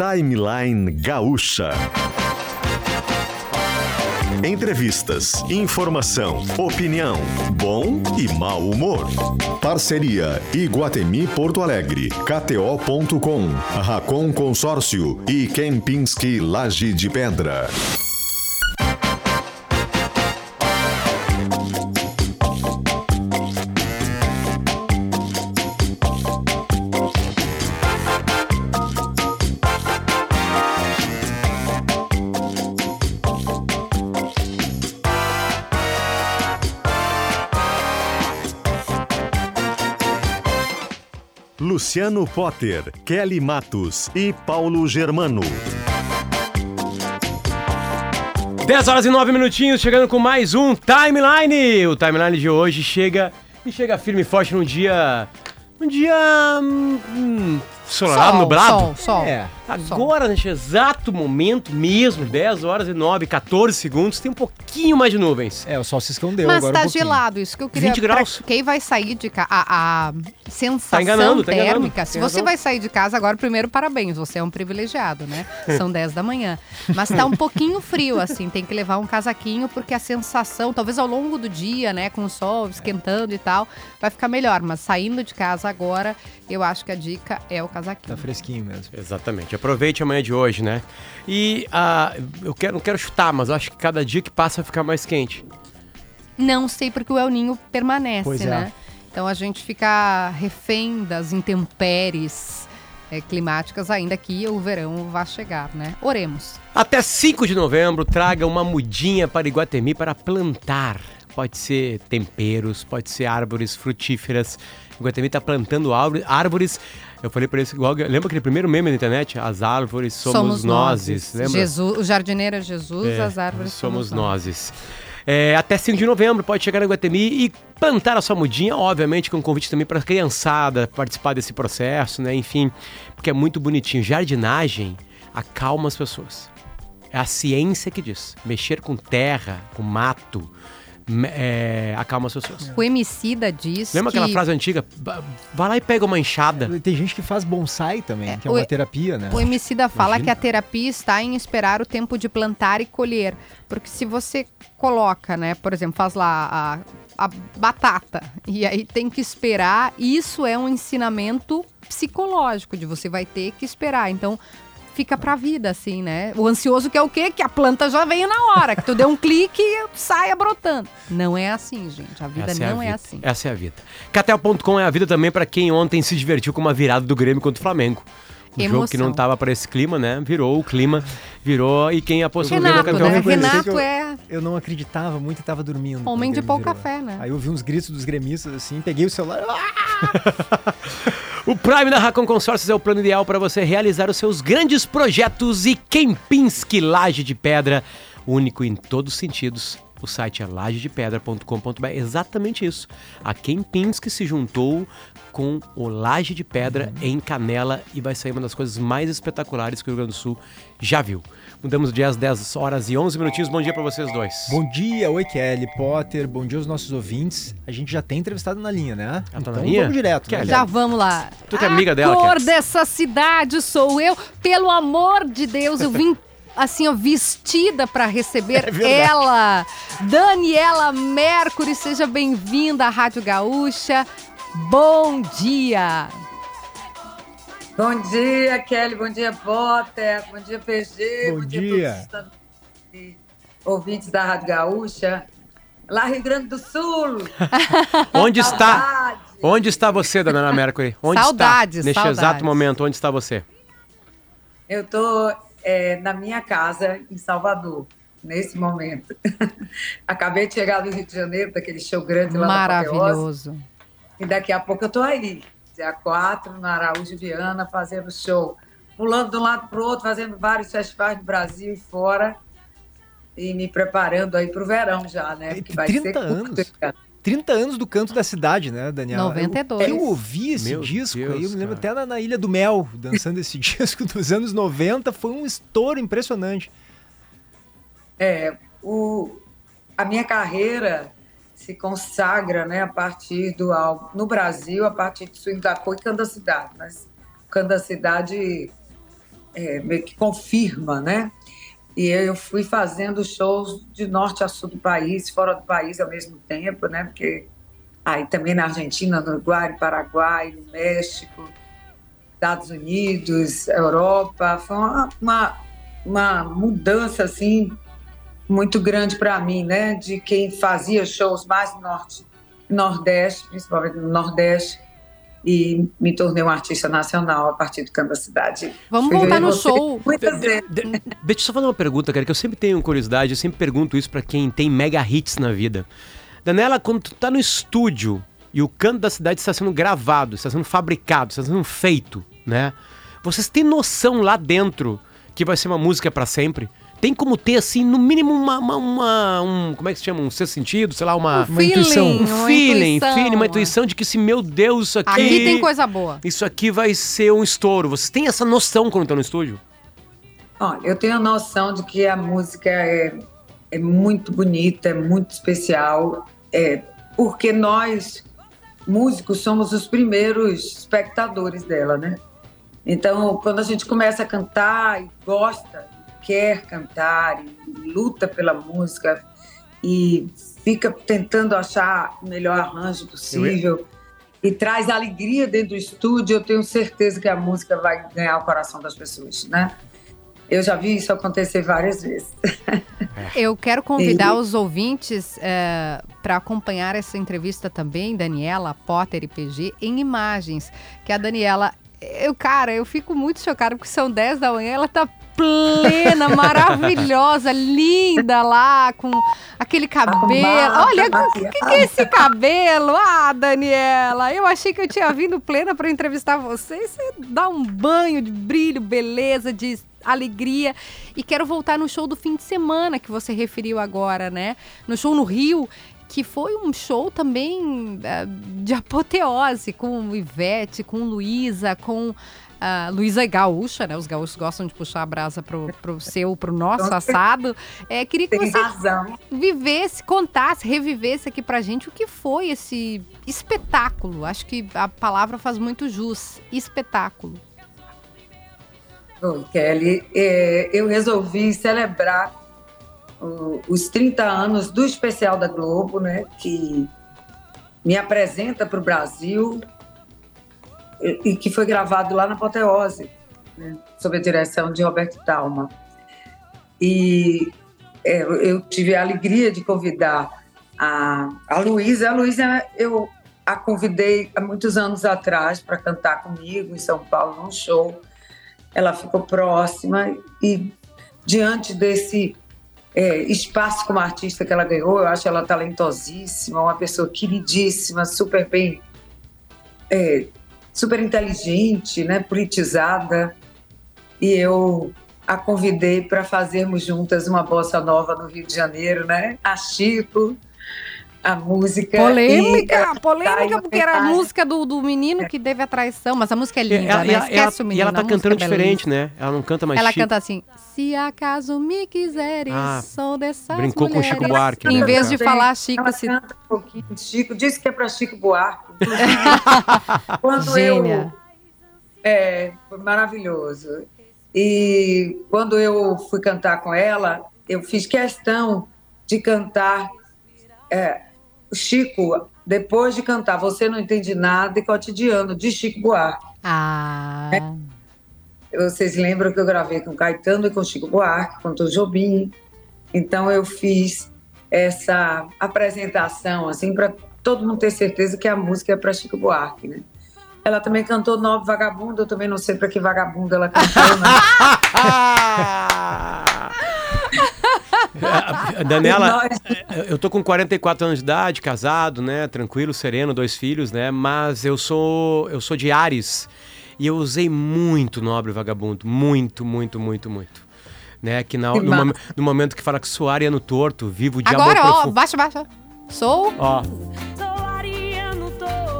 Timeline Gaúcha. Entrevistas, informação, opinião, bom e mau humor. Parceria Iguatemi Porto Alegre, KTO.com, Racon Consórcio e Kempinski Laje de Pedra. Luciano Potter, Kelly Matos e Paulo Germano. 10 horas e 9 minutinhos, chegando com mais um Timeline. O Timeline de hoje chega e chega firme e forte num dia. Um dia. Hum, Ensolarado, Sol, nublado? sol, sol. É. Agora, neste exato momento mesmo, 10 horas e 9, 14 segundos, tem um pouquinho mais de nuvens. É, o sol se escondeu Mas agora tá um gelado, isso que eu queria. 20 graus. Quem vai sair de casa. A, sensação Tá enganando, tá enganando. térmica. Se Tem você razão. vai sair de casa agora, primeiro, parabéns. Você é um privilegiado, né? São 10 da manhã. Mas tá um pouquinho frio, assim. Tem que levar um casaquinho, porque a sensação, talvez ao longo do dia, né, com o sol esquentando e tal, vai ficar melhor. Mas saindo de casa agora, eu acho que a dica é o casaquinho. Tá fresquinho mesmo. Exatamente. Aproveite a manhã de hoje, né? E ah, eu quero, não quero chutar, mas eu acho que cada dia que passa vai ficar mais quente. Não sei porque o El Ninho permanece, Pois é. né? Então a gente fica refém das intempéries eh, climáticas ainda que o verão vá chegar, né? Oremos. Até 5 de novembro, traga uma mudinha para Iguatemi para plantar. Pode ser temperos, pode ser árvores frutíferas. Iguatemi está plantando árvore- árvores. Eu falei para eles, igual, lembra aquele primeiro meme na internet? As árvores somos, nozes. Lembra? Jesus, o jardineiro é Jesus, É, as árvores somos nozes. É, até 5 de novembro pode chegar na Guatemi e plantar a sua mudinha, obviamente com um convite também para a criançada participar desse processo, né? Enfim, porque é muito bonitinho. Jardinagem acalma as pessoas. É a ciência que diz. Mexer com terra, com mato, é, acalma as pessoas. O Emicida diz Lembra que... aquela frase antiga? Vai lá e pega uma enxada. Tem gente que faz bonsai também, que é o- uma terapia, né? O Emicida fala Imagina. que a terapia está em esperar o tempo de plantar e colher. Porque se você coloca, né, por exemplo, faz lá a, a batata e aí tem que esperar, isso é um ensinamento psicológico de você vai ter que esperar. Então fica pra vida, assim, né? O ansioso que é o quê? Que a planta já venha na hora, que tu dê um clique e saia brotando. Não é assim, gente. A vida Essa não a é vida. assim. Essa é a vida. Catel.com é a vida também para quem ontem se divertiu com uma virada do Grêmio contra o Flamengo. Um jogo que não tava para esse clima, né? Virou o clima, virou e quem apostou no Grêmio é Renato, campeão. né? Renato eu- é Eu não acreditava muito e tava dormindo. homem de o Grêmio pouca virou. fé, né? Aí eu vi uns gritos dos gremistas assim, peguei o celular. O Prime da Racon Consórcios é o plano ideal para você realizar os seus grandes projetos e Kempinski Laje de Pedra, único em todos os sentidos. O site é lajedepedra.com.br. Exatamente isso. A Kempinski se juntou com o Laje de Pedra em Canela e vai sair uma das coisas mais espetaculares que o Rio Grande do Sul já viu. Mudamos de às 10 horas e 11 minutinhos. Bom dia para vocês dois. Bom dia, oi Kelly, Potter, bom dia aos nossos ouvintes. A gente já tem entrevistado na linha, né? Ah, tá na então linha? vamos direto. Kelly. Né? Já vamos lá. Tu que é amiga dela, A cor Cass. dessa cidade sou eu. Pelo amor de Deus, eu vim assim, ó, vestida para receber É ela. Daniela Mercury, seja bem-vinda à Rádio Gaúcha. Bom dia. Bom dia, Kelly. Bom dia, Potter. Bom dia, PG. Bom a dia. todos os ouvintes da Rádio Gaúcha. Lá Rio Grande do Sul. Onde está? Onde está você, Dona Mercury? Onde Saudades, está? Neste saudades. exato momento, onde está você? Eu estou na minha casa em Salvador, nesse momento. Acabei de chegar do Rio de Janeiro, daquele show grande lá Maravilhoso. E daqui a pouco eu estou aí, dia 4, na Araújo Viana, fazendo show. Pulando de um lado para o outro, fazendo vários festivais no Brasil e fora. E me preparando aí para o verão já, né? Porque vai 30 ser curto anos. esse ano. 30 anos do canto da cidade, né, Daniela? 92. Eu, eu ouvi esse Meu disco Deus, aí, eu me lembro cara. até na, na Ilha do Mel, dançando esse disco dos anos 90, foi um estouro impressionante. É, o, a minha carreira se consagra né, a partir do álbum, no Brasil, a partir de Swing da Cor e Canda Cidade. Mas Canda Cidade é, meio que confirma, né? E eu fui fazendo shows de norte a sul do país, fora do país ao mesmo tempo, né? Porque aí também na Argentina, no Uruguai, no Paraguai, no México, Estados Unidos, Europa. Foi uma, uma, uma mudança, assim, muito grande para mim, né? De quem fazia shows mais no norte, nordeste, principalmente no nordeste, e me tornei uma artista nacional a partir do Canto da Cidade. Vamos Fui voltar no show. Muitas vezes. De- Deixa eu só fazer uma pergunta, cara, que eu sempre tenho curiosidade, eu sempre pergunto isso pra quem tem mega hits na vida. Danela, quando tu tá no estúdio e o canto da cidade está sendo gravado, está sendo fabricado, está sendo feito, né? Vocês têm noção lá dentro que vai ser uma música pra sempre? Tem como ter, assim, no mínimo uma, uma, uma- um, como é que se chama? Um sexto sentido, sei lá, uma... Uma intuição. Um uma feeling, intuição. feeling, uma intuição de que, se meu Deus, isso aqui... Aqui tem coisa boa. Isso aqui vai ser um estouro. Vocês têm essa noção quando estão no estúdio? Olha, eu tenho a noção de que a música é, é muito bonita, é muito especial, é, porque nós, músicos, somos os primeiros espectadores dela, né? Então, quando a gente começa a cantar e gosta, quer cantar e luta pela música e fica tentando achar o melhor arranjo possível e traz alegria dentro do estúdio, eu tenho certeza que a música vai ganhar o coração das pessoas, né? Eu já vi isso acontecer várias vezes. Eu quero convidar E- os ouvintes para acompanhar essa entrevista também, Daniela, Potter e PG, em imagens. Que a Daniela, eu, cara, eu fico muito chocada porque são 10 da manhã, ela tá plena, maravilhosa, linda lá, com aquele cabelo. Arrumada, Olha, o que, que é esse cabelo? Ah, Daniela, eu achei que eu tinha vindo plena para entrevistar você. e Você dá um banho de brilho, beleza, de alegria. E quero voltar no show do fim de semana que você referiu agora, né? No show no Rio, que foi um show também eh, de apoteose, com Ivete, com Luísa, com. A Luísa Gaúcha, né? Os gaúchos gostam de puxar a brasa pro, pro seu, pro nosso assado. É, queria que Tem você razão. vivesse, contasse, revivesse aqui pra gente o que foi esse espetáculo. Acho que a palavra faz muito jus. Espetáculo. Oi, Kelly. É, eu resolvi celebrar os 30 anos do especial da Globo, né? Que me apresenta para o Brasil e, que foi gravado lá na Apoteose, né, sob a direção de Roberto Talma. E é, eu- eu tive a alegria de convidar a, a Luísa. A Luísa, eu a convidei há muitos anos atrás para cantar comigo em São Paulo, num show. Ela ficou próxima e, diante desse é, espaço como artista que ela ganhou, eu acho ela talentosíssima, uma pessoa queridíssima, super bem, é, super inteligente, né, politizada. E eu a convidei para fazermos juntas uma bossa nova no Rio de Janeiro, né? A Chico, a música. e Polêmica, tá polêmica, porque era a música do, do menino que teve a traição, mas a música é linda, ela, né? ela- Esquece ela- o menino. e ela tá cantando é diferente, né? Ela não canta mais Ela chique. canta assim, se acaso me quiseres, Ah, sou dessas brincou com mulheres. Chico Buarque, Em né, vez de falar Chico, Ela se... canta um pouquinho de Chico, disse que é para Chico Buarque. Quando Gênia. eu é, foi maravilhoso. E quando eu fui cantar com ela, eu fiz questão de cantar é, Chico, depois de cantar Você Não Entende Nada e Cotidiano, de Chico Buarque. Ah, Vocês lembram que eu gravei com Caetano e com Chico Buarque, com Tom Jobim. Então eu fiz essa apresentação assim para todo mundo ter certeza que a música é para Chico Buarque, né? Ela também cantou Nove Vagabundo, eu também não sei para que vagabundo ela cantou, né? Daniela, eu tô com 44 anos de idade, casado, né? Tranquilo, sereno, dois filhos, né? Mas eu sou eu sou de Ares e eu usei muito Nobre Vagabundo, muito, muito, muito, muito. Né? Que na, no, no momento que fala que sou ariano torto, vivo de agora, amor ó, profundo. baixa, baixa. Sou Ó.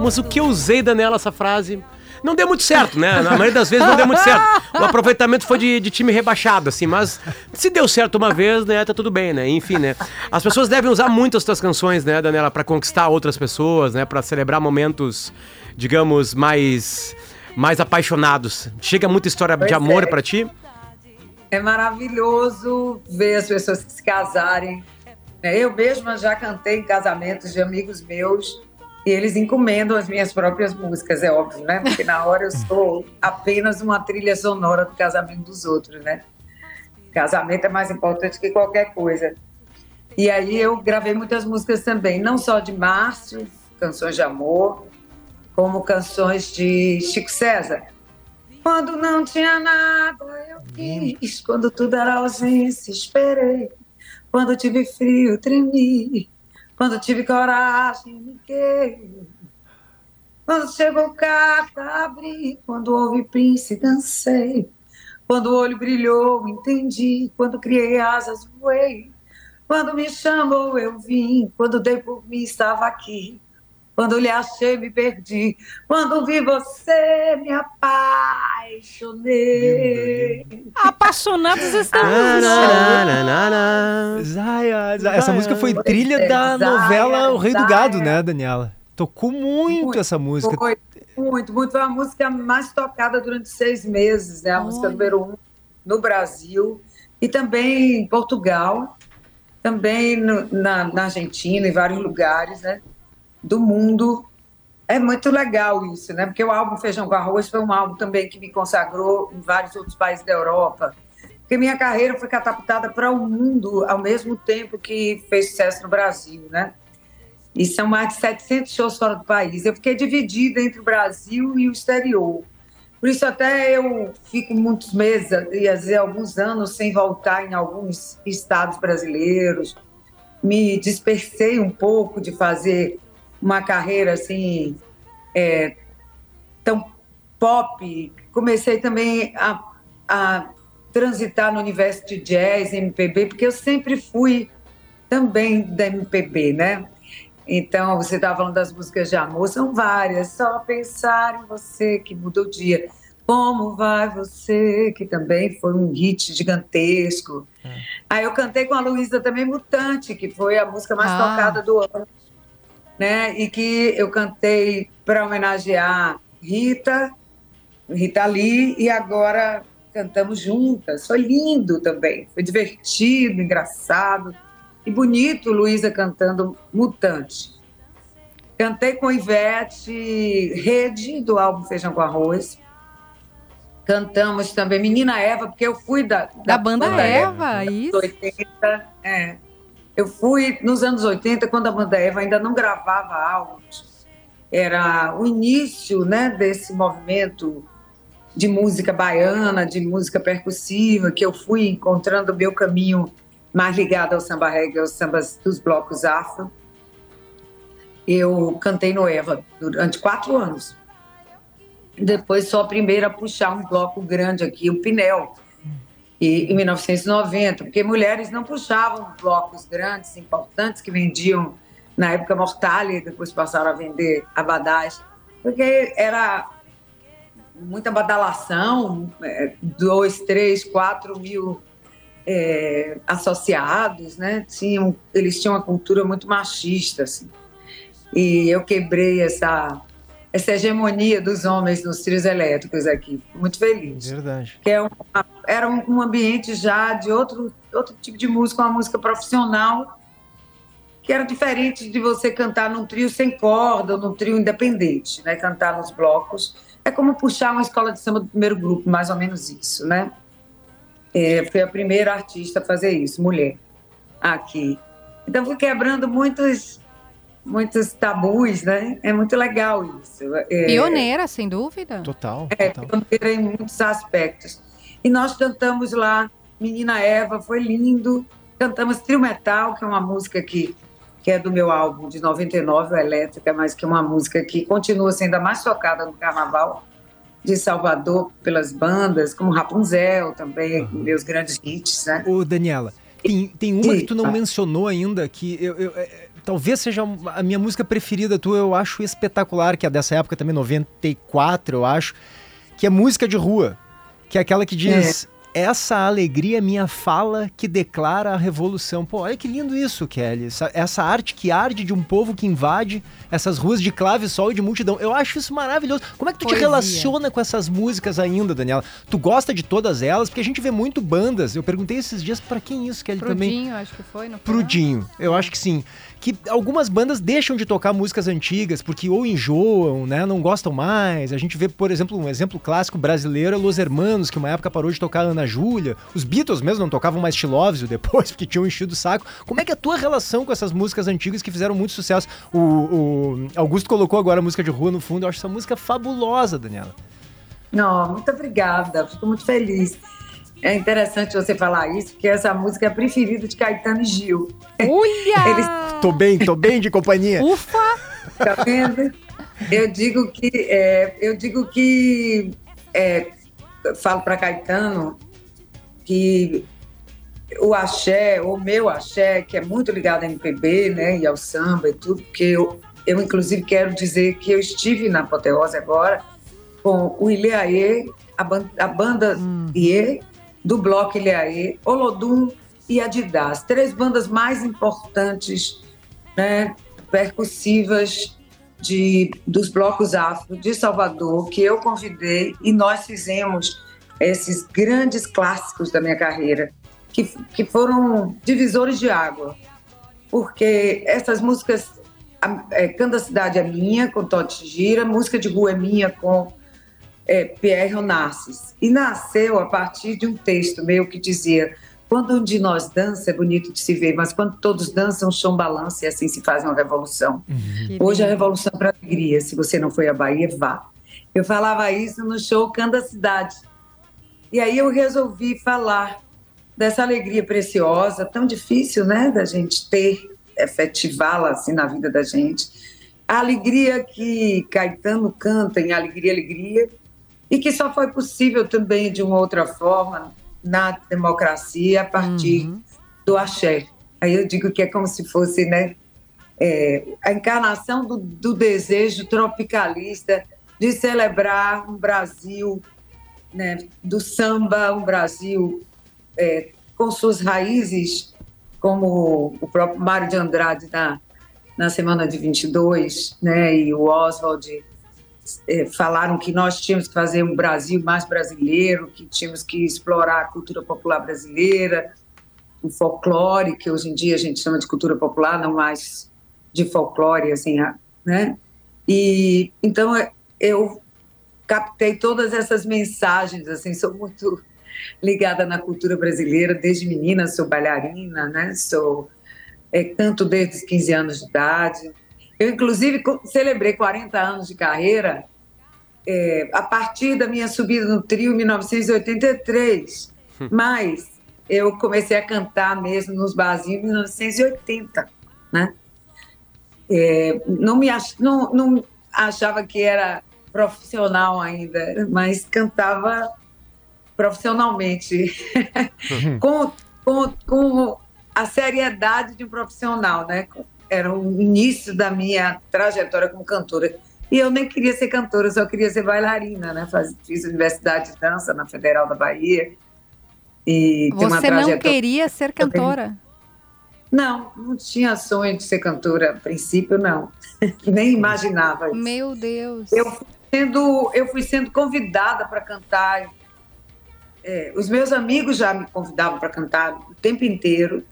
Mas o que eu usei, Daniela, essa frase? Não deu muito certo, né? Na maioria das vezes não deu muito certo. O aproveitamento foi de, de time rebaixado, assim, mas se deu certo uma vez, né, tá tudo bem, né? Enfim, né? As pessoas devem usar muito as tuas canções, né, Daniela, pra conquistar outras pessoas, né? Pra celebrar momentos, digamos, mais mais apaixonados. Chega muita história de Pois amor é. pra ti? é maravilhoso ver as pessoas se casarem. né? Eu mesma já cantei em casamentos de amigos meus e eles encomendam as minhas próprias músicas, é óbvio, né? Porque na hora eu sou apenas uma trilha sonora do casamento dos outros, né? Casamento é mais importante que qualquer coisa. E aí eu gravei muitas músicas também, não só de Márcio, canções de amor, como canções de Chico César. Quando não tinha nada, eu quis. Quando tudo era ausência, esperei. Quando tive frio, tremi. Quando tive coragem, liguei. Quando chegou carta, abri. Quando houve príncipe, dancei. Quando o olho brilhou, entendi. Quando criei asas, voei. Quando me chamou, eu vim. Quando dei por mim, estava aqui. Quando lhe achei, me perdi. Quando vi você, me apaixonei. Apaixonados estamos. Zaya, Zaya. Essa música foi trilha da novela O Rei do. Gado, né, Daniela? Tocou muito, Muito. essa música. Foi muito, muito. Foi a música mais tocada durante seis meses, né? A música número um no Brasil e também em Portugal, também no- na, na Argentina, em vários lugares, né? Do mundo. É muito legal isso, né? Porque o álbum Feijão com Arroz foi um álbum também que me consagrou em vários outros países da Europa. Porque minha carreira foi catapultada para o mundo ao mesmo tempo que fez sucesso no Brasil, né? E são mais de 700 shows fora do país. Eu fiquei dividida entre o Brasil e o exterior. Por isso até eu fico muitos meses, ia dizer alguns anos, sem voltar em alguns estados brasileiros. Me dispersei um pouco de fazer uma carreira assim é, tão pop. Comecei também a, a transitar no universo de jazz, MPB, porque eu sempre fui também da MPB, né? Então, você estava falando das músicas de amor, são várias. Só pensar em você que muda o dia. Como vai você, que também foi um hit gigantesco. Aí eu cantei com a Luísa também, Mutante, que foi a música mais Ah. tocada do ano. Né? E que eu cantei para homenagear Rita, Rita Lee, e agora cantamos juntas. Foi lindo também, foi divertido, engraçado. E bonito, Luísa cantando Mutante. Cantei com Ivete Rede, do álbum Feijão com Arroz. Cantamos também Menina Eva, porque eu fui da, Da banda Eva, isso. 80, é. Eu fui nos anos 80, quando a banda Eva ainda não gravava álbuns. Era o início né, desse movimento de música baiana, de música percussiva, que eu fui encontrando o meu caminho mais ligado ao samba reggae, aos sambas dos blocos afro. Eu cantei no Eva durante quatro anos. Depois sou a primeira a puxar um bloco grande aqui, o Pinel, e, em 1990, porque mulheres não puxavam blocos grandes, importantes, que vendiam na época Mortale, e depois passaram a vender abadás, porque era muita badalação, é, dois, três, quatro mil é, associados, né? Tinham, eles tinham uma cultura muito machista, assim. E eu quebrei essa, essa hegemonia dos homens nos trios elétricos aqui. Fico Muito feliz. Verdade. Que é uma- era um, ambiente já de outro, outro tipo de música, uma música profissional, que era diferente de você cantar num trio sem corda ou num trio independente, né? Cantar nos blocos. É como puxar uma escola de samba do primeiro grupo, mais ou menos isso, né? É, fui a primeira artista a fazer isso, mulher, aqui. Então fui quebrando muitos, muitos tabus, né? É muito legal isso. É, Pioneira, sem dúvida. Total, é, total. pioneira em muitos aspectos. E nós cantamos lá Menina Eva, foi lindo. Cantamos Trio Metal, que é uma música que, que é do meu álbum de 99, o Elétrica, mas que é uma música que continua sendo a mais tocada no carnaval de Salvador pelas bandas, como Rapunzel também, meus grandes hits, né? Ô, Daniela, tem, tem uma que tu não mencionou ainda, que eu, eu- é, talvez seja a minha música preferida tua, eu acho espetacular, que é dessa época também, 94, eu acho, que é música de rua, que é aquela que diz... essa alegria é minha fala que declara a revolução. Pô, olha que lindo isso, Kelly. Essa, essa, arte que arde de um povo que invade essas ruas de clave, sol e de multidão. Eu acho isso maravilhoso. Como é que tu Poesia. te relaciona com essas músicas ainda, Daniela? Tu gosta de todas elas? Porque a gente vê muito bandas. Eu perguntei esses dias para quem isso, Kelly, Prudinho, também. Prudinho, acho que foi, não foi? Prudinho, eu acho que sim que algumas bandas deixam de tocar músicas antigas porque ou enjoam, né, não gostam mais. A gente vê, por exemplo, um exemplo clássico brasileiro é Los Hermanos, que uma época parou de tocar Ana Júlia. Os Beatles mesmo não tocavam mais Chilovio depois porque tinham enchido o saco. Como é que é a tua relação com essas músicas antigas que fizeram muito sucesso? O, o Augusto colocou agora a música de rua no fundo. Eu acho essa música fabulosa, Daniela. Não, muito obrigada. Fico muito feliz. É interessante você falar isso, porque essa música é a preferida de Caetano e Gil. Uia! Eles... Tô bem, tô bem de companhia. Ufa! Tá vendo? Eu digo que, é, eu digo que, é, falo para Caetano que o axé, o meu axé, que é muito ligado ao MPB, né, e ao samba e tudo, porque eu, eu inclusive quero dizer que eu estive na Apoteose agora com o Ileaê, a, a banda hum. Iê, do Bloco Ilhaê, Olodum e Adidas. Três bandas mais importantes, né, percussivas de, dos blocos afro de Salvador, que eu convidei e nós fizemos esses grandes clássicos da minha carreira, que, que foram divisores de água. Porque essas músicas, é, Canda Cidade é minha, com Totti Gira, Música de Rua é minha, com é, Pierre Onassis. E nasceu a partir de um texto meu que dizia: quando um de nós dança, é bonito de se ver, mas quando todos dançam, o chão balança e assim se faz uma revolução. Uhum. Hoje a revolução para alegria. Se você não foi à Bahia, vá. Eu falava isso no show Canda Cidade. E aí eu resolvi falar dessa alegria preciosa, tão difícil, né, da gente ter, efetivá-la assim na vida da gente. A alegria que Caetano canta em Alegria, Alegria, e que só foi possível também de uma outra forma na democracia a partir uhum. do axé. Aí eu digo que é como se fosse né, é, a encarnação do, do, desejo tropicalista de celebrar um Brasil né, do samba, um Brasil é, com suas raízes, como o próprio Mário de Andrade na, na semana de 22, né, e o Oswald é, falaram que nós tínhamos que fazer um Brasil mais brasileiro, que tínhamos que explorar a cultura popular brasileira, o folclore, que hoje em dia a gente chama de cultura popular, não mais de folclore, assim, né? E então eu captei todas essas mensagens, assim, sou muito ligada na cultura brasileira desde menina, sou bailarina, né? Sou é, canto desde os 15 anos de idade. Eu, inclusive, celebrei 40 anos de carreira é, a partir da minha subida no trio em 1983. Hum. Mas eu comecei a cantar mesmo nos barzinhos em 1980, né? É, não me ach, não, não achava que era profissional ainda, mas cantava profissionalmente, uhum. com, com, com a seriedade de um profissional, né? Era o início da minha trajetória como cantora. E eu nem queria ser cantora, eu só queria ser bailarina, né? Faz, fiz universidade de dança na Federal da Bahia. E Você não queria ser cantora? Não, não tinha sonho de ser cantora. A princípio, não. nem imaginava isso. Meu Deus. Eu fui sendo, eu fui sendo convidada para cantar. É, os meus amigos já me convidavam para cantar o tempo inteiro,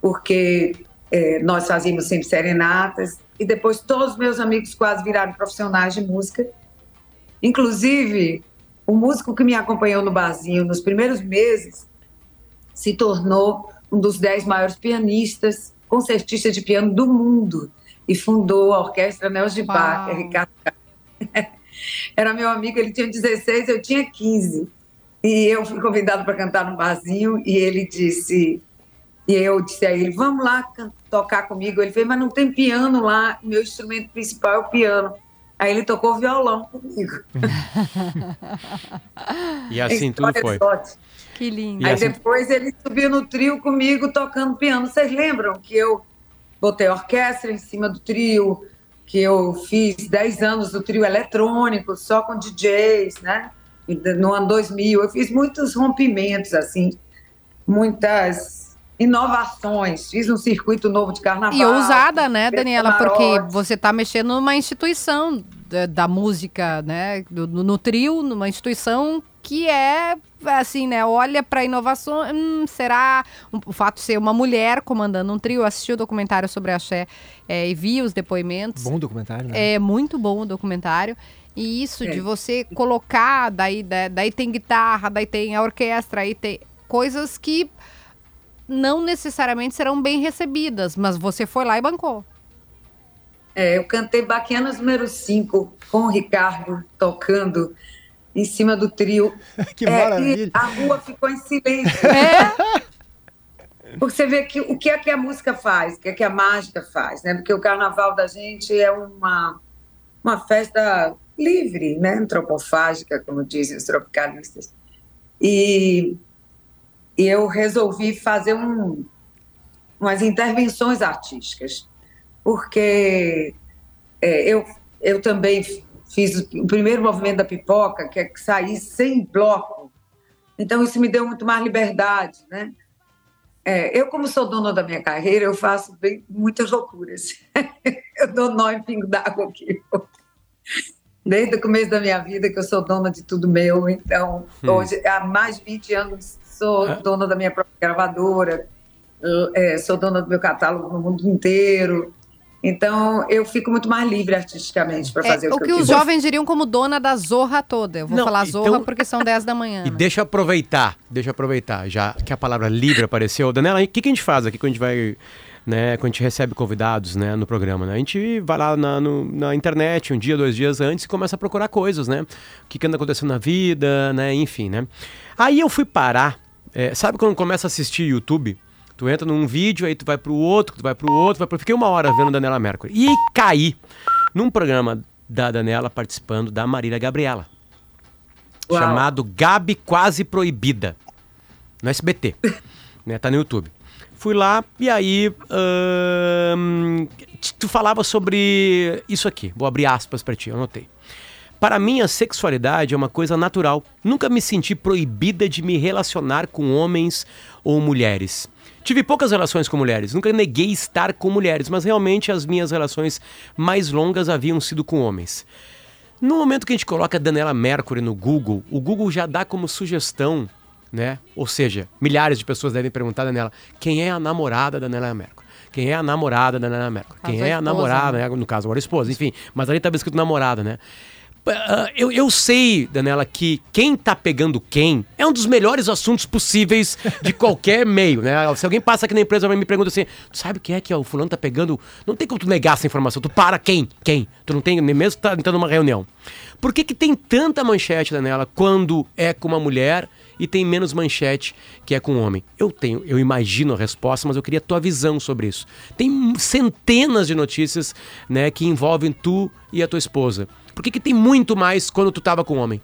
porque é, nós fazíamos sempre serenatas, e depois todos os meus amigos quase viraram profissionais de música. Inclusive, o músico que me acompanhou no barzinho nos primeiros meses se tornou um dos dez maiores pianistas, concertistas de piano do mundo, e fundou a Orquestra Nels de Bar, é Ricardo. Era meu amigo, ele tinha 16, eu tinha 15. E eu fui convidado para cantar no barzinho, e ele disse: e eu disse a ele, vamos lá tocar comigo. Ele fez, mas não tem piano lá, meu instrumento principal é o piano. Aí ele tocou violão comigo. e assim tudo foi. Que lindo. Aí assim... depois ele subiu no trio comigo tocando piano. Vocês lembram que eu botei orquestra em cima do trio, que eu fiz 10 anos do trio eletrônico, só com DJs, né? no ano 2000. Eu fiz muitos rompimentos, assim, muitas inovações. Fiz um circuito novo de carnaval. E ousada, né, Daniela? Porque você está mexendo numa instituição da, da música, né? do- no, no trio, numa instituição que é assim, né? Olha para inovação. Hum, será um- o fato de ser uma mulher comandando um trio? Eu assisti o documentário sobre a Xé é, e vi os depoimentos. Bom documentário, né? É muito bom o documentário. E isso É. de você colocar, daí, da- daí tem guitarra, daí tem a orquestra, aí tem coisas que não necessariamente serão bem recebidas, mas você foi lá e bancou. É, eu cantei Baquianas número 5 com o Ricardo tocando em cima do trio. que É, maravilha. e a rua ficou em silêncio. É, Porque você vê que o que é que a música faz, o que é que a mágica faz, né? Porque o carnaval da gente é uma, uma festa livre, né? Antropofágica, como dizem os tropicalistas. E eu resolvi fazer um, umas intervenções artísticas, porque é, eu, eu também fiz o primeiro movimento da pipoca, que é que sair sem bloco. Então, isso me deu muito mais liberdade, né? É, eu, como sou dona da minha carreira, eu faço bem, muitas loucuras. eu dou nó em pingo d'água aqui. Desde o começo da minha vida, que eu sou dona de tudo meu. Então, hoje, há mais de 20 anos, sou Ah. dona da minha própria gravadora, é, sou dona do meu catálogo no mundo inteiro. Então, eu fico muito mais livre artisticamente para é fazer o o que, que eu os quiser. jovens diriam como dona da zorra toda. Eu vou Não, falar então- zorra porque são 10 da manhã. E né? deixa eu aproveitar, deixa eu aproveitar, já que a palavra livre apareceu. Daniela, o que, que a gente faz aqui quando a gente vai, né, quando a gente recebe convidados, né, no programa, né? A gente vai lá na, no- na internet um dia, dois dias antes e começa a procurar coisas, né? O que, que anda acontecendo na vida, né, enfim, né? Aí eu fui parar, é, sabe quando começa a assistir YouTube? Tu entra num vídeo, aí tu vai pro outro, tu vai pro outro, vai pro... Fiquei uma hora vendo Daniela Mercury. E caí num programa da Daniela participando da Marília Gabriela Uau. chamado Gabi Quase Proibida, no SBT, né? Tá no YouTube. Fui lá e aí tu falava sobre isso aqui. Vou abrir aspas pra ti, eu anotei. Para mim, a sexualidade é uma coisa natural. Nunca me senti proibida de me relacionar com homens ou mulheres. Tive poucas relações com mulheres, nunca neguei estar com mulheres, mas realmente as minhas relações mais longas haviam sido com homens. No momento que a gente coloca Daniela Mercury no Google, o Google já dá como sugestão, né? Ou seja, milhares de pessoas devem perguntar, Daniela, quem é a namorada da Daniela Mercury? Quem é a namorada da Daniela Mercury? Quem a é a namorada, né? né? no caso agora a esposa, enfim. Mas ali estava escrito namorada, né? Ah, Eu, eu sei, Daniela, que quem tá pegando quem é um dos melhores assuntos possíveis de qualquer meio, né? Se alguém passa aqui na empresa e me pergunta assim, tu sabe quem é que o fulano tá pegando? Não tem como tu negar essa informação. Tu para quem? Quem? Tu não tem, nem mesmo tá entrando numa reunião. Por que que tem tanta manchete, Daniela, quando é com uma mulher e tem menos manchete que é com um homem? Eu tenho, eu imagino a resposta, mas eu queria a tua visão sobre isso. Tem centenas de notícias, né, que envolvem tu e a tua esposa. Por que, que tem muito mais quando tu tava com um homem?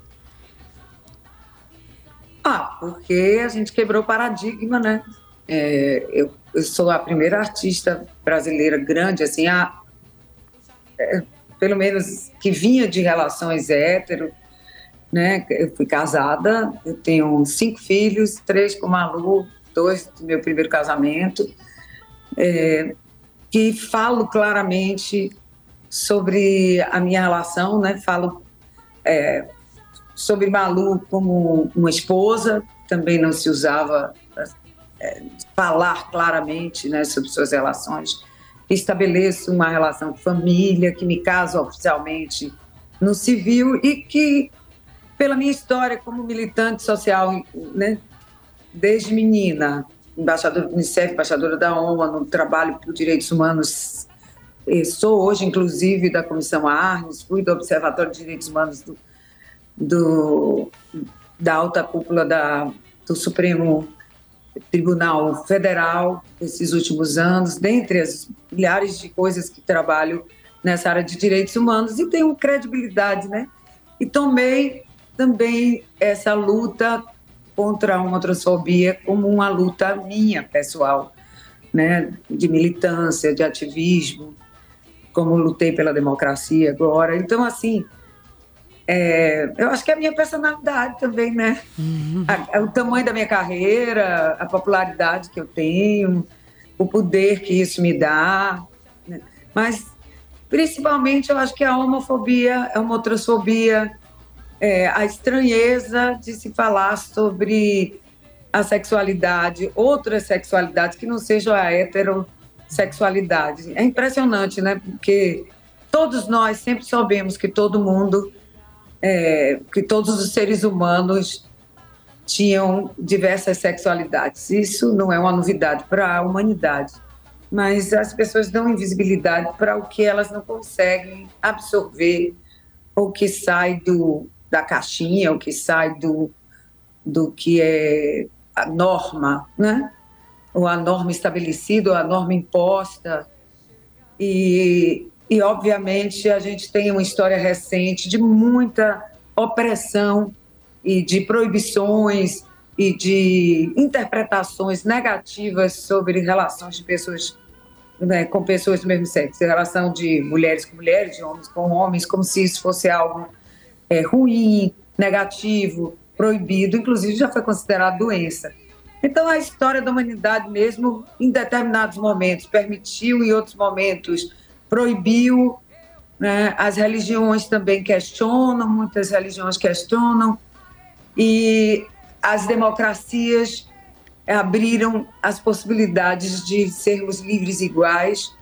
Ah, porque a gente quebrou o paradigma, né? É, eu, eu sou a primeira artista brasileira grande, assim, a, é, pelo menos que vinha de relações hétero, né? Eu fui casada, eu tenho cinco filhos, três com Malu, dois do meu primeiro casamento, é, que falo claramente sobre a minha relação, né? Falo é, sobre Malu como uma esposa, também não se usava é, falar claramente né, sobre suas relações. Estabeleço uma relação de família, que me caso oficialmente no civil e que, pela minha história como militante social, né, desde menina, embaixadora do Unicef, embaixadora da ONU, no trabalho por direitos humanos, sou hoje, inclusive, da Comissão Arnes, fui do Observatório de Direitos Humanos do, do, da alta cúpula da, do Supremo Tribunal Federal esses últimos anos, dentre as milhares de coisas que trabalho nessa área de direitos humanos e tenho credibilidade, né? E tomei também essa luta contra a homotransfobia como uma luta minha, pessoal, né? De militância, de ativismo, como lutei pela democracia agora. Então, assim, É, eu acho que é a minha personalidade também, né? A- a- o tamanho da minha carreira, a popularidade que eu tenho, o poder que isso me dá. né? Mas, principalmente, eu acho que a homofobia, a homotransfobia, é, a estranheza de se falar sobre a sexualidade, outras sexualidades que não sejam a heterossexualidade. É impressionante, né? Porque todos nós sempre soubemos que todo mundo, é, que todos os seres humanos tinham diversas sexualidades. Isso não é uma novidade para a humanidade. Mas as pessoas dão invisibilidade para o que elas não conseguem absorver, ou que sai do, da caixinha, ou que sai do, do que é a norma, né? Ou a norma estabelecida, ou a norma imposta. E, e, obviamente, a gente tem uma história recente de muita opressão e de proibições e de interpretações negativas sobre relações de pessoas né, com pessoas do mesmo sexo, relação de mulheres com mulheres, de homens com homens, como se isso fosse algo é, ruim, negativo, proibido, inclusive já foi considerado doença. Então a história da humanidade mesmo, em determinados momentos, permitiu, em outros momentos proibiu. Né? As religiões também questionam, muitas religiões questionam, e as democracias abriram as possibilidades de sermos livres iguais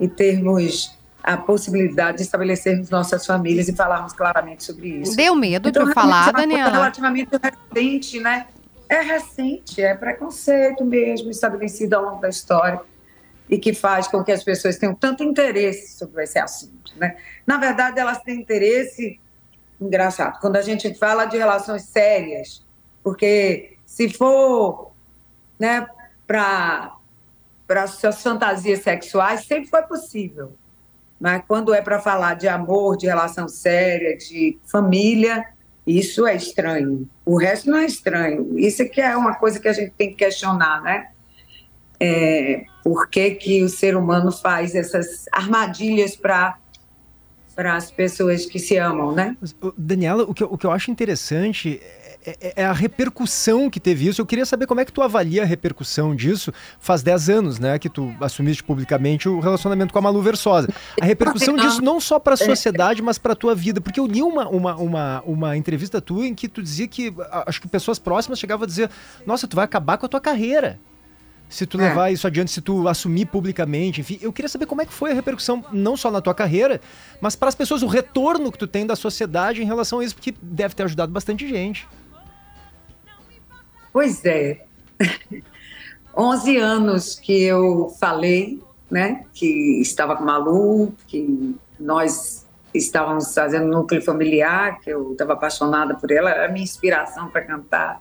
e termos a possibilidade de estabelecermos nossas famílias e falarmos claramente sobre isso. Deu medo Então, de falar, uma coisa Daniela? relativamente recente, né? É recente, é preconceito mesmo estabelecido ao longo da história e que faz com que as pessoas tenham tanto interesse sobre esse assunto, né? Na verdade, elas têm interesse engraçado quando a gente fala de relações sérias, porque se for, né, para suas fantasias sexuais sempre foi possível, mas quando é para falar de amor, de relação séria, de família, isso é estranho. O resto não é estranho. Isso é que é uma coisa que a gente tem que questionar, né? É, por que, que o ser humano faz essas armadilhas para para as pessoas que se amam, né? Daniela, o que, o que eu acho interessante é, é- é a repercussão que teve isso. Eu queria saber como é que tu avalia a repercussão disso. Faz 10 anos, né, que tu assumiste publicamente o relacionamento com a Malu Versosa. A repercussão disso não só para a sociedade, mas para tua vida. Porque eu li uma, uma, uma, uma entrevista tua em que tu dizia que a- acho que pessoas próximas chegavam a dizer: Nossa, tu vai acabar com a tua carreira. Se tu É. levar isso adiante, se tu assumir publicamente, enfim, eu queria saber como é que foi a repercussão, não só na tua carreira, mas para as pessoas, o retorno que tu tem da sociedade em relação a isso, porque deve ter ajudado bastante gente. Pois é. 11 anos que eu falei, né, que estava com Malu, que nós estávamos fazendo núcleo familiar, que eu estava apaixonada por ela, era a minha inspiração para cantar.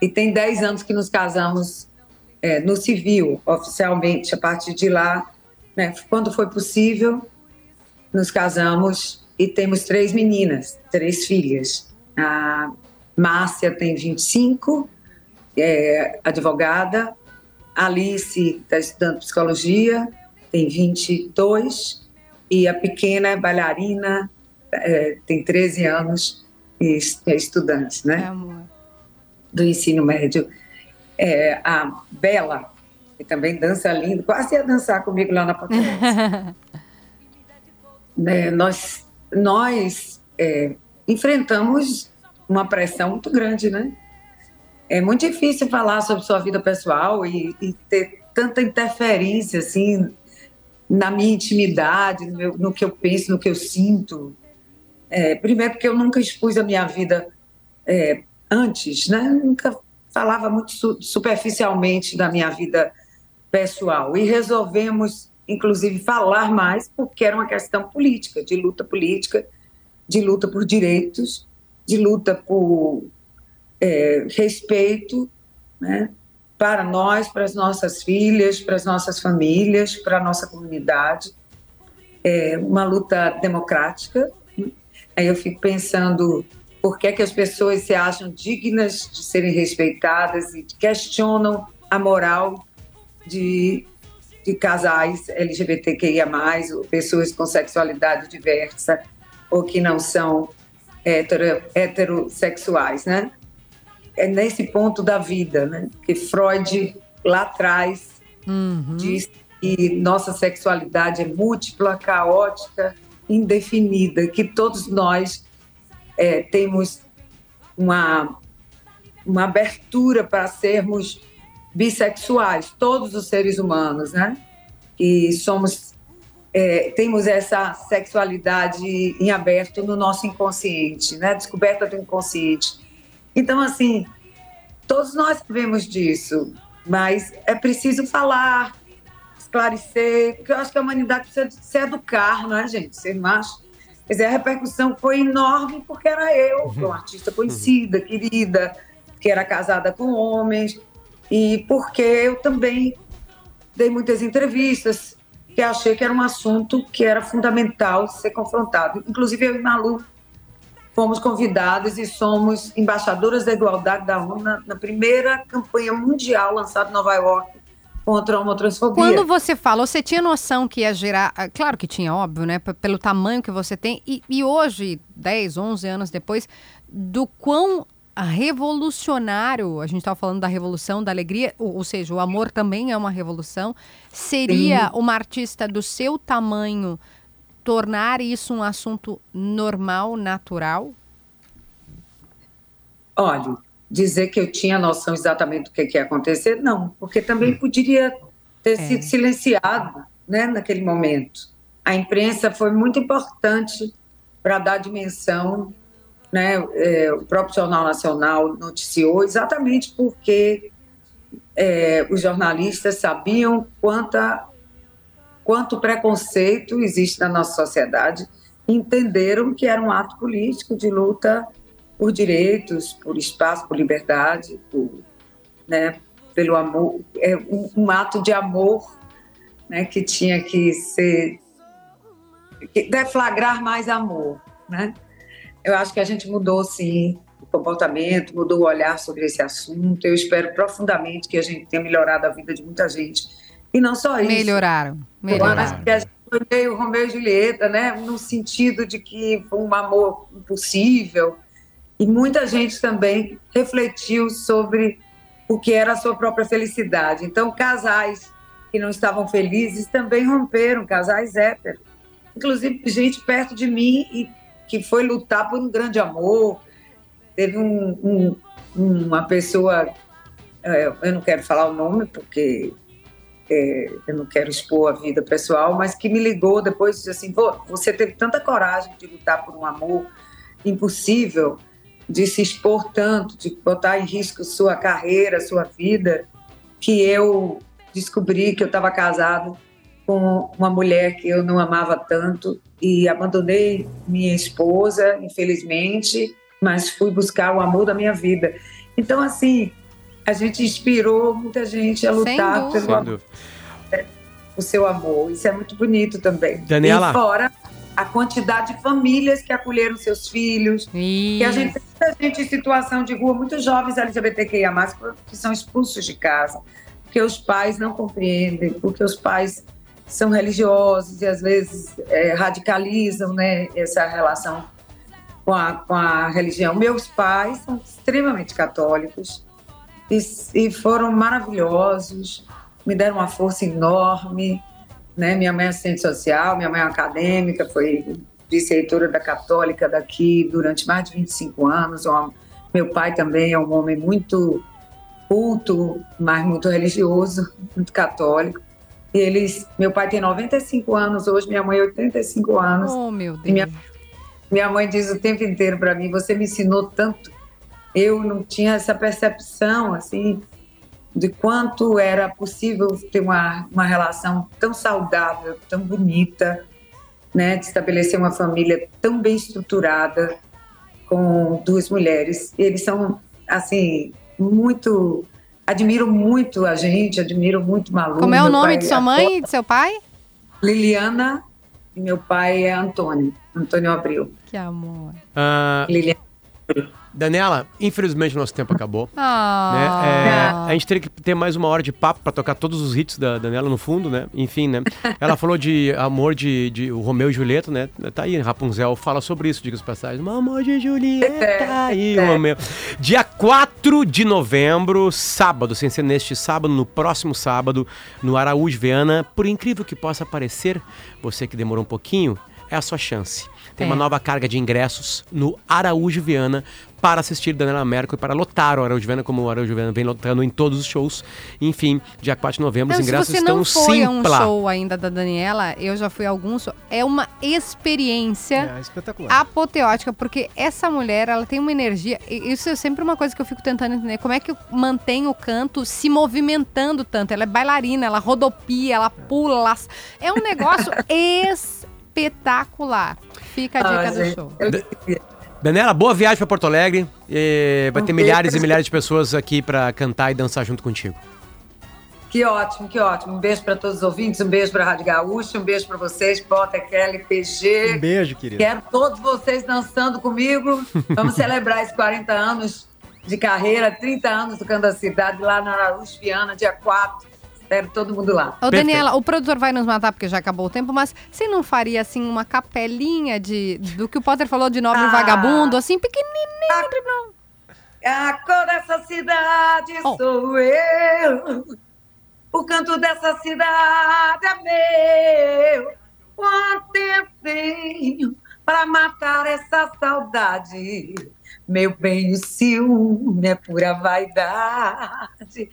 E tem 10 anos que nos casamos é, no civil, oficialmente. A partir de lá, né, quando foi possível, nos casamos e temos três meninas, três filhas. A Márcia tem 25, é advogada. Alice está estudando psicologia, tem 22. E a pequena é bailarina, é, tem 13 anos e é estudante, né? É, amor. do ensino médio. É, a Bela, que também dança lindo, quase ia dançar comigo lá na Potência. né, nós nós é, enfrentamos uma pressão muito grande, né? É muito difícil falar sobre sua vida pessoal e, e ter tanta interferência assim na minha intimidade, no, meu- no que eu penso, no que eu sinto. É, primeiro porque eu nunca expus a minha vida é, antes, né? Nunca falava muito su- superficialmente da minha vida pessoal e resolvemos, inclusive, falar mais porque era uma questão política, de luta política, de luta por direitos, de luta por é, respeito, né? Para nós, para as nossas filhas, para as nossas famílias, para a nossa comunidade. É uma luta democrática. né? Aí eu fico pensando por que, é que as pessoas se acham dignas de serem respeitadas e questionam a moral de, de casais LGBTQIA, ou pessoas com sexualidade diversa, ou que não são hetero, heterossexuais, né? É nesse ponto da vida, né? Que Freud lá atrás Uhum. diz que nossa sexualidade é múltipla, caótica, indefinida, que todos nós é, temos uma, uma abertura para sermos bissexuais, todos os seres humanos, né? E somos é, temos essa sexualidade em aberto no nosso inconsciente, né? Descoberta do inconsciente. Então, assim, todos nós sabemos disso, mas é preciso falar, esclarecer, porque eu acho que a humanidade precisa se educar, não é, gente? Ser macho. Quer dizer, a repercussão foi enorme porque era eu, uma artista conhecida, querida, que era casada com homens, e porque eu também dei muitas entrevistas que achei que era um assunto que era fundamental ser confrontado. Inclusive, eu e Malu fomos convidadas e somos embaixadoras da igualdade da ONU na, na primeira campanha mundial lançada em Nova York contra a homotransfobia. Quando você fala, você tinha noção que ia gerar. ah, Claro que tinha, óbvio, né? Pelo tamanho que você tem. E, e hoje, 10, 11 anos depois, do quão revolucionário, a gente estava falando da revolução, da alegria, ou, ou seja, o amor também é uma revolução. Seria uma artista do seu tamanho tornar isso um assunto normal, natural? Olha, dizer que eu tinha noção exatamente do que, que ia acontecer, não, porque também poderia ter É. sido silenciado né, naquele momento. A imprensa foi muito importante para dar dimensão, né, é, o próprio Jornal Nacional noticiou exatamente porque é, os jornalistas sabiam quanta, quanto preconceito existe na nossa sociedade, entenderam que era um ato político de luta por direitos, por espaço, por liberdade, por, né, pelo amor, é um, um ato de amor né, que tinha que ser que deflagrar mais amor, né? Eu acho que a gente mudou sim o comportamento, mudou o olhar sobre esse assunto. Eu espero profundamente que a gente tenha melhorado a vida de muita gente. E não só isso. Melhoraram. Eu Melhoraram. acho que foi meio Romeu e Julieta, né? No sentido de que foi um amor impossível. E muita gente também refletiu sobre o que era a sua própria felicidade. Então, casais que não estavam felizes também romperam, casais héteros. Inclusive, gente perto de mim e que foi lutar por um grande amor. Teve um- um- uma pessoa, eh, eu não quero falar o nome porque é, eu não quero expor a vida pessoal, mas que me ligou depois disse assim: "Vô, você teve tanta coragem de lutar por um amor impossível, de se expor tanto, de botar em risco sua carreira, sua vida, que eu descobri que eu estava casado com uma mulher que eu não amava tanto e abandonei minha esposa, infelizmente, mas fui buscar o amor da minha vida. Então, assim, a gente inspirou muita gente a lutar pelo o seu amor. Isso é muito bonito também. Daniela. E fora a quantidade de famílias que acolheram seus filhos. Que a gente tem muita gente em situação de rua, muitos jovens LGBTQIA+, que são expulsos de casa, porque os pais não compreendem, porque os pais são religiosos e às vezes é, radicalizam né, essa relação com a, com a religião. Meus pais são extremamente católicos e, e foram maravilhosos, me deram uma força enorme. Né? Minha mãe é assistente social, minha mãe é acadêmica, foi vice-reitora da Católica daqui durante mais de 25 anos. Uma- Meu pai também é um homem muito culto, mas muito religioso, muito católico. E eles, meu pai tem 95 anos hoje, minha mãe 85 anos. Oh, meu Deus. Minha- Minha mãe diz o tempo inteiro para mim: você me ensinou tanto. Eu não tinha essa percepção, assim, de quanto era possível ter uma, uma relação tão saudável, tão bonita, né, de estabelecer uma família tão bem estruturada com duas mulheres. Eles são, assim, muito. Admiro muito a gente, admiro muito Malu. Como é o nome pai de sua é mãe e de seu pai? Liliana e meu pai é Antônio, Antônio Abril. Que amor. Ah, Liliana. Daniela, infelizmente nosso tempo acabou. Ah. né? É, a gente teria que ter mais uma hora de papo pra tocar todos os hits da Daniela no fundo, né? Enfim, né? Ela falou de amor de, de o Romeu e Julieta, né? Tá aí, Rapunzel fala sobre isso, diga as passagens. Amor de Julieta aí, Romeu. Dia 4 de novembro, sábado, sem ser neste sábado, no próximo sábado, no Araújo Viana. Por incrível que possa parecer, você que demorou um pouquinho, é a sua chance. Tem uma É. nova carga de ingressos no Araújo Viana para assistir Daniela Mercury, para lotar o Araújo Viana, como o Araújo Viana vem lotando em todos os shows. Enfim, dia 4 de novembro, Não, os se ingressos você estão não foi a um show ainda da Daniela, eu já fui a alguns. show- É uma experiência É espetacular. apoteótica, porque essa mulher, ela tem uma energia. e Isso é sempre uma coisa que eu fico tentando entender. Como é que mantém o canto se movimentando tanto? Ela é bailarina, ela rodopia, ela pula. ela- É um negócio espetacular. Fica a dica Ah, do gente, show. eu Daniela, boa viagem para Porto Alegre. E vai Um ter milhares e milhares de pessoas aqui para cantar e dançar junto contigo. Que ótimo, que ótimo. Um beijo para todos os ouvintes, um beijo para a Rádio Gaúcha, um beijo para vocês, Potter, Kelly, PG. Um beijo, querido. Quero todos vocês dançando comigo. Vamos celebrar esses 40 anos de carreira, 30 anos tocando a cidade lá na Araújo Viana, dia 4. Espero todo mundo lá. Ô, Perfeito. Daniela, o produtor vai nos matar porque já acabou o tempo, mas você não faria assim uma capelinha de do que o Potter falou de nobre Ah. vagabundo, assim, pequenininho? A cor dessa cidade Oh. sou eu. O canto dessa cidade é meu. Quanto tempo tenho para matar essa saudade? Meu bem, o ciúme é pura vaidade.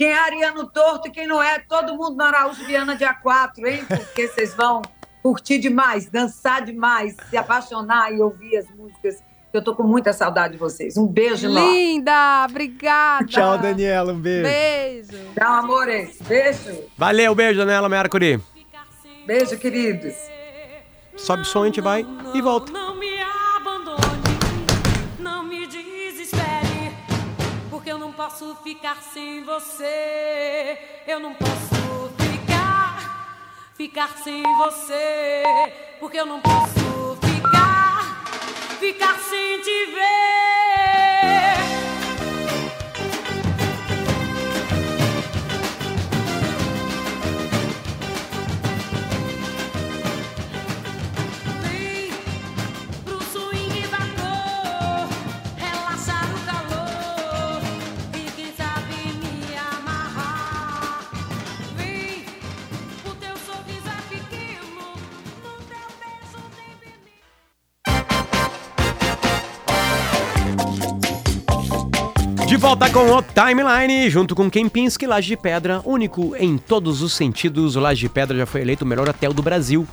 Quem é ariano torto e quem não é, todo mundo na Araújo Viana dia 4, hein? Porque vocês vão curtir demais, dançar demais, se apaixonar e ouvir as músicas. Eu tô com muita saudade de vocês. Um beijo enorme. Linda, obrigada. Tchau, Daniela. Um beijo. Beijo. Tchau, amores. Beijo. Valeu, beijo, Daniela Mercury. Beijo, queridos. Sobe o som, a gente vai e volta. Ficar sem você. Eu não posso ficar, ficar sem você, porque eu não posso ficar, ficar sem te ver. Volta com o Timeline, junto com Kempinski, Laje de Pedra, único em todos os sentidos. O Laje de Pedra já foi eleito o melhor hotel do Brasil.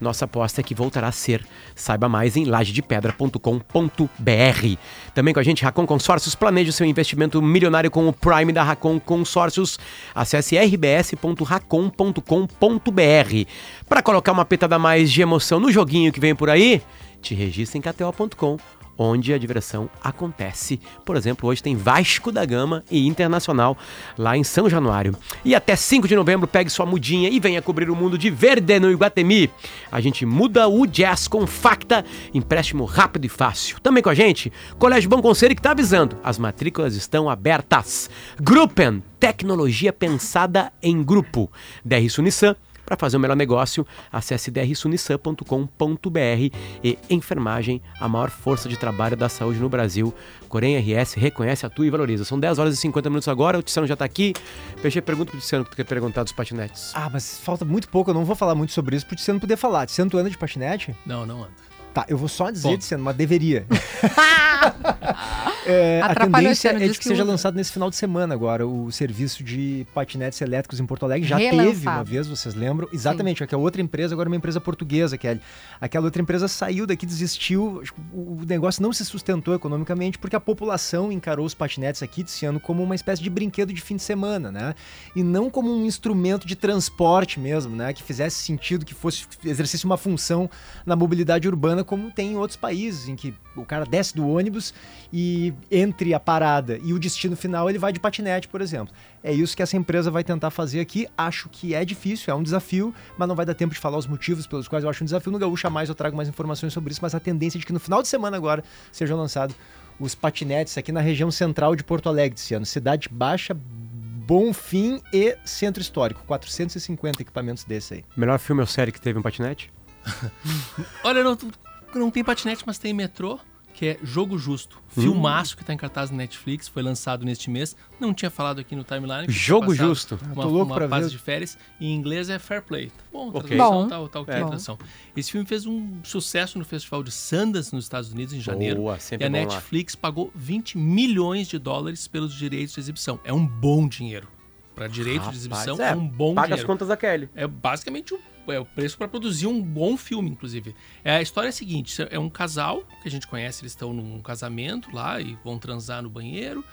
Nossa aposta é que voltará a ser. Saiba mais em lajedepedra.com.br. Também com a gente, Racon Consórcios. Planeje seu investimento milionário com o Prime da Racon Consórcios. Acesse rbs.racon.com.br. Para colocar uma pitada a mais de emoção no joguinho que vem por aí, te registra em kto.com onde a diversão acontece. Por exemplo, hoje tem Vasco da Gama e Internacional lá em São Januário. E até 5 de novembro, pegue sua mudinha e venha cobrir o mundo de verde no Iguatemi. A gente muda o jazz com Facta, empréstimo rápido e fácil. Também com a gente, Colégio Bom Conselho que está avisando, as matrículas estão abertas. Gruppen, tecnologia pensada em grupo. DR Sunissan, para fazer o melhor negócio, acesse drsunissan.com.br e enfermagem, a maior força de trabalho da saúde no Brasil. Corém RS reconhece, atua e valoriza. São 10 horas e 50 minutos agora, o Tiziano já tá aqui. Peixe, pergunta pro Tiziano o que tu quer perguntar dos patinetes. Ah, mas falta muito pouco, eu não vou falar muito sobre isso, porque você não poder falar. Você não anda de patinete? Não, não anda. Tá, eu vou só dizer. Tiziano, mas deveria. É, a tendência é de que seja lançado nesse final de semana agora o serviço de patinetes elétricos em Porto Alegre. Já Relançado. teve uma vez, vocês lembram? Exatamente, aquela outra empresa, agora é uma empresa portuguesa, Kelly. Aquela outra empresa saiu daqui, desistiu, o negócio não se sustentou economicamente porque a população encarou os patinetes aqui desse ano como uma espécie de brinquedo de fim de semana, né? E não como um instrumento de transporte mesmo, né? Que fizesse sentido, que fosse exercesse uma função na mobilidade urbana como tem em outros países, em que o cara desce do ônibus e entre a parada e o destino final ele vai de patinete, por exemplo. É isso que essa empresa vai tentar fazer aqui. Acho que é difícil, é um desafio, mas não vai dar tempo de falar os motivos pelos quais eu acho um desafio. No Gaúcha Mais eu trago mais informações sobre isso, mas a tendência é de que no final de semana agora seja lançado os patinetes aqui na região central de Porto Alegre esse ano. Cidade Baixa, Bonfim e Centro Histórico. 450 equipamentos desse aí. Melhor filme ou série que teve um patinete? Olha, não, não tem patinete, mas tem metrô, que é Jogo Justo. Hum. Filmaço que tá em cartaz no Netflix, foi lançado neste mês. Não tinha falado aqui no timeline. Jogo Justo. Uma, tô louco uma pra fase ver. de férias. Em inglês é Fair Play. Tá bom, Ok. tradução, Bom. tá, tá ok É. a tradução. Esse filme fez um sucesso no Festival de Sundance nos Estados Unidos em janeiro. Boa, e sempre a bom lá. Netflix pagou 20 milhões de dólares pelos direitos de exibição. É um bom dinheiro. Para direito de exibição Rapaz, é, um bom Paga dinheiro. as contas da Kelly. É basicamente o, é o preço para produzir um bom filme, inclusive. É, a história é a seguinte: é um casal que a gente conhece, eles estão num casamento lá e vão transar no banheiro.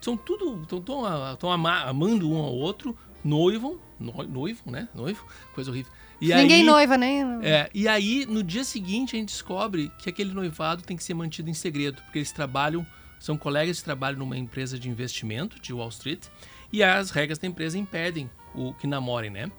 São tudo. Estão amando um ao outro, noivam, no, noivo, né? Noivo, coisa horrível. E Ninguém aí, noiva, nem. É, e aí, no dia seguinte, a gente descobre que aquele noivado tem que ser mantido em segredo, porque eles trabalham, são colegas de trabalho numa empresa de investimento de Wall Street, e as regras da empresa impedem o que namorem, né?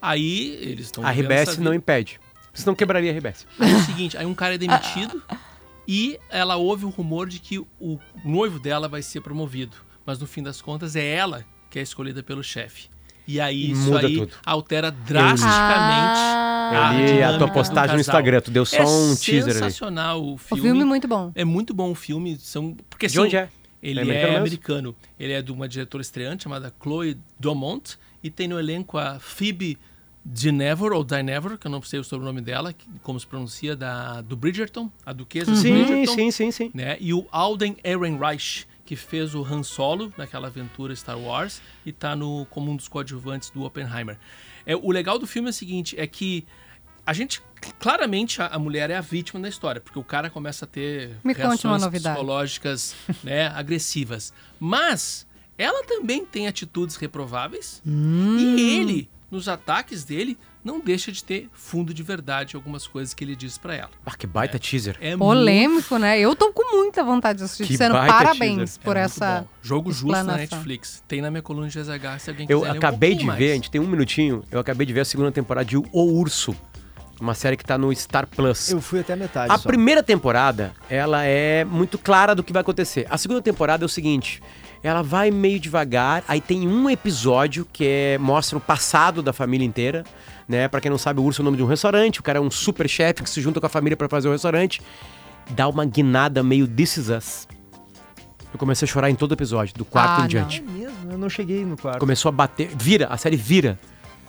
Aí eles estão A RBS não impede. Senão quebraria a RBS. Aí é o seguinte, aí um cara é demitido e ela ouve o rumor de que o noivo dela vai ser promovido, mas no fim das contas é ela que é escolhida pelo chefe. E aí E isso muda aí tudo. altera drasticamente Ah. A li a tua do postagem no. Instagram, tu deu só é um teaser ali. sensacional o O filme. filme é muito bom. É muito bom o filme. São, porque, De assim, onde é? Ele É é americano americano, mesmo? Ele é de uma diretora estreante chamada Chloe Domont. E tem no elenco a Phoebe Dynevor, ou Dynevor, que eu não sei o sobrenome dela, que- como se pronuncia, da, do Bridgerton, a duquesa do Sim, Bridgerton. sim, sim, sim. Né? E o Alden Ehrenreich, que fez o Han Solo naquela aventura Star Wars e tá no, como um dos coadjuvantes do Oppenheimer. É, o legal do filme é o seguinte, é que a gente, claramente, a, a mulher é a vítima da história, porque o cara começa a ter Me reações uma novidade. psicológicas né, agressivas. Mas ela também tem atitudes reprováveis Hum. e ele, nos ataques dele, não deixa de ter fundo de verdade em algumas coisas que ele diz pra ela. Ah, que baita teaser. É Polêmico, né? Eu tô com muita vontade de assistir. Que baita parabéns teaser. por É muito essa. Jogo justo na. Netflix. Tem na minha coluna de GZH se alguém Eu quiser ler um acabei de pouquinho ver, a mais. gente tem um minutinho, eu acabei de ver a segunda temporada de O Urso. Uma série que tá no Star Plus. Eu fui até a metade A só. primeira temporada, ela é muito clara do que vai acontecer. A segunda temporada é o seguinte, ela vai meio devagar, aí tem um episódio que é, mostra o passado da família inteira, né? Pra quem não sabe, o Urso é o nome de um restaurante, o cara é um super chefe que se junta com a família pra fazer o restaurante. Dá uma guinada meio This Is Us. Eu comecei a chorar em todo episódio, do quarto Ah, em diante. É mesmo, eu não cheguei no quarto. Começou a bater, vira, a série vira,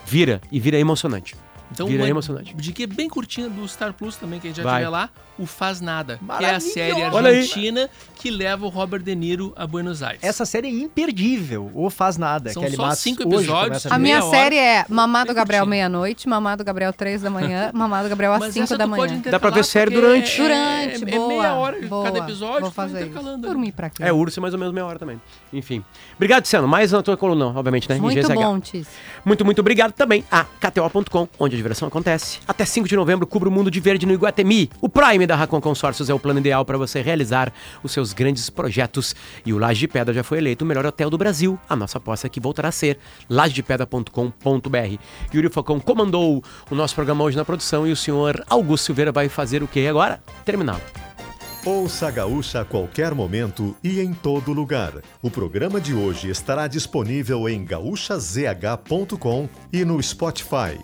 vira e vira emocionante. Então, Vira uma emocionante. dica bem curtinha do Star Plus também, que a gente já Vai. tiver lá, o Faz Nada, que é a série argentina que leva o Robert De Niro a Buenos Aires. Essa série é imperdível, ou faz nada. São Kelly só Matos cinco episódios. A minha hora, série é Mamado Gabriel meia-noite, Mamado Gabriel três da manhã, Mamado Gabriel às Mas 5 essa da manhã. Dá pra ver série porque durante. É, Durante, é, boa. é meia hora boa. cada episódio, Vou fazer intercalando. Dormir pra quê? É, Urso é mais ou menos meia hora também. Enfim. Obrigado, Luciano. Mais na tua coluna, obviamente, né? Muito bom, Tis. Muito, muito obrigado também a KTO.com, onde a diversão acontece. Até 5 de novembro, cubra o mundo de verde no Iguatemi. O Prime da Racon Consórcios é o plano ideal para você realizar os seus grandes projetos. E o Laje de Pedra já foi eleito o melhor hotel do Brasil. A nossa aposta é que voltará a ser lajedepedra.com.br. Yuri Falcão comandou o nosso programa hoje na produção e o senhor Augusto Silveira vai fazer o que agora? Terminá-lo. Ouça a Gaúcha a qualquer momento e em todo lugar. O programa de hoje estará disponível em gaúchazh.com e no Spotify.